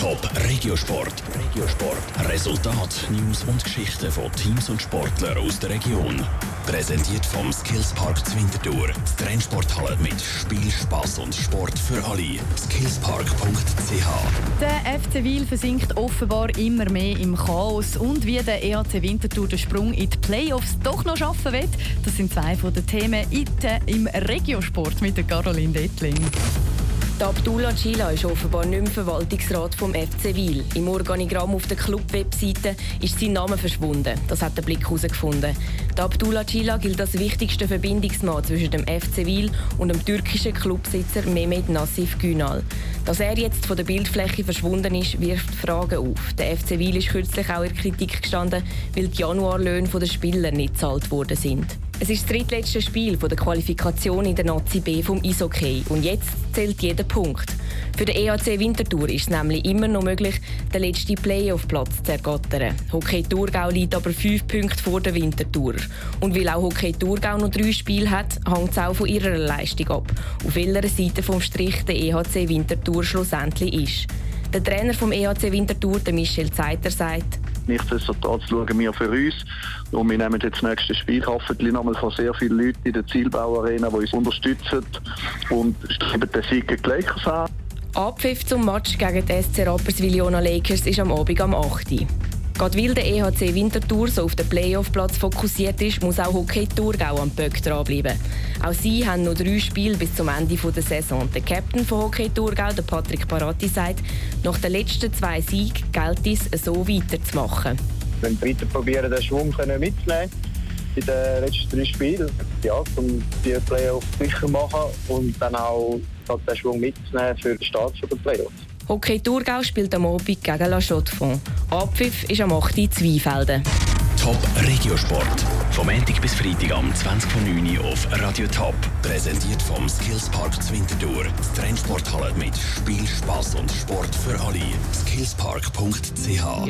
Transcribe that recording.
Top Regiosport. Regiosport. Resultat, News und Geschichten von Teams und Sportlern aus der Region. Präsentiert vom Skillspark Zwintertour. Die Trennsporthalle mit Spiel, Spass und Sport für alle. Skillspark.ch. Der FC Wiel versinkt offenbar immer mehr im Chaos. Und wie der EHC Winterthur den Sprung in die Playoffs doch noch schaffen wird, das sind zwei von den Themen im Regiosport mit der Caroline Dettling. Der Abdullah Chila ist offenbar nicht mehr Verwaltungsrat vom FC Wil. Im Organigramm auf der Club-Webseite ist sein Name verschwunden. Das hat der Blick herausgefunden. Der Abdullah Chila gilt als wichtigster Verbindungsmann zwischen dem FC Wil und dem türkischen Clubsitzer Mehmet Nassif Günal. Dass er jetzt von der Bildfläche verschwunden ist, wirft Fragen auf. Der FC Wil ist kürzlich auch in Kritik gestanden, weil die Januarlöhne der Spieler nicht gezahlt worden sind. Es ist das drittletzte Spiel der Qualifikation in der Nazi B vom Eishockey und jetzt zählt jeder Punkt. Für den EAC Winterthur ist es nämlich immer noch möglich, den letzten Playoff-Platz zu ergattern. Hockey Thurgau liegt aber fünf Punkte vor der Winterthur. Und weil auch Hockey Thurgau noch drei Spiele hat, hängt es auch von ihrer Leistung ab, auf welcher Seite vom Strich der EHC Winterthur schlussendlich ist. Der Trainer vom EHC Winterthur, Michel Zeiter, sagt, Nichtsdestotrotz schauen wir für uns. Und wir nehmen jetzt das nächste Spiel hoffentlich nochmal von sehr vielen Leuten in der Zielbauarena, die uns unterstützen und streben den Sieg gegen Lakers an. Abpfiff zum Match gegen die SC Rapperswil-Jona Lakers ist am Abend am 8. Gerade weil der EHC Winterthur so auf den Playoff-Platz fokussiert ist, muss auch Hockey Thurgau am Böck dranbleiben. Auch sie haben noch drei Spiele bis zum Ende der Saison. Der Captain von Hockey Thurgau, Patrick Paratti, sagt, nach den letzten zwei Siegen gilt es, so weiterzumachen. Wenn wir weiter probieren, den Schwung mitzunehmen in den letzten drei Spielen, ja, um die Playoffs sicher machen und dann auch den Schwung mitzunehmen für den Start der Playoffs. Hockey Thurgau spielt am Abend gegen La Chaux-de-Fonds. Abpfiff ist am 8. Uhr Zweifelden. Top Regiosport. Vom Montag bis Freitag am 20.09 Uhr auf Radio Top. Präsentiert vom Skillspark Zwintertour. Die Trennsporthalle mit Spiel, Spass und Sport für alle. Skillspark.ch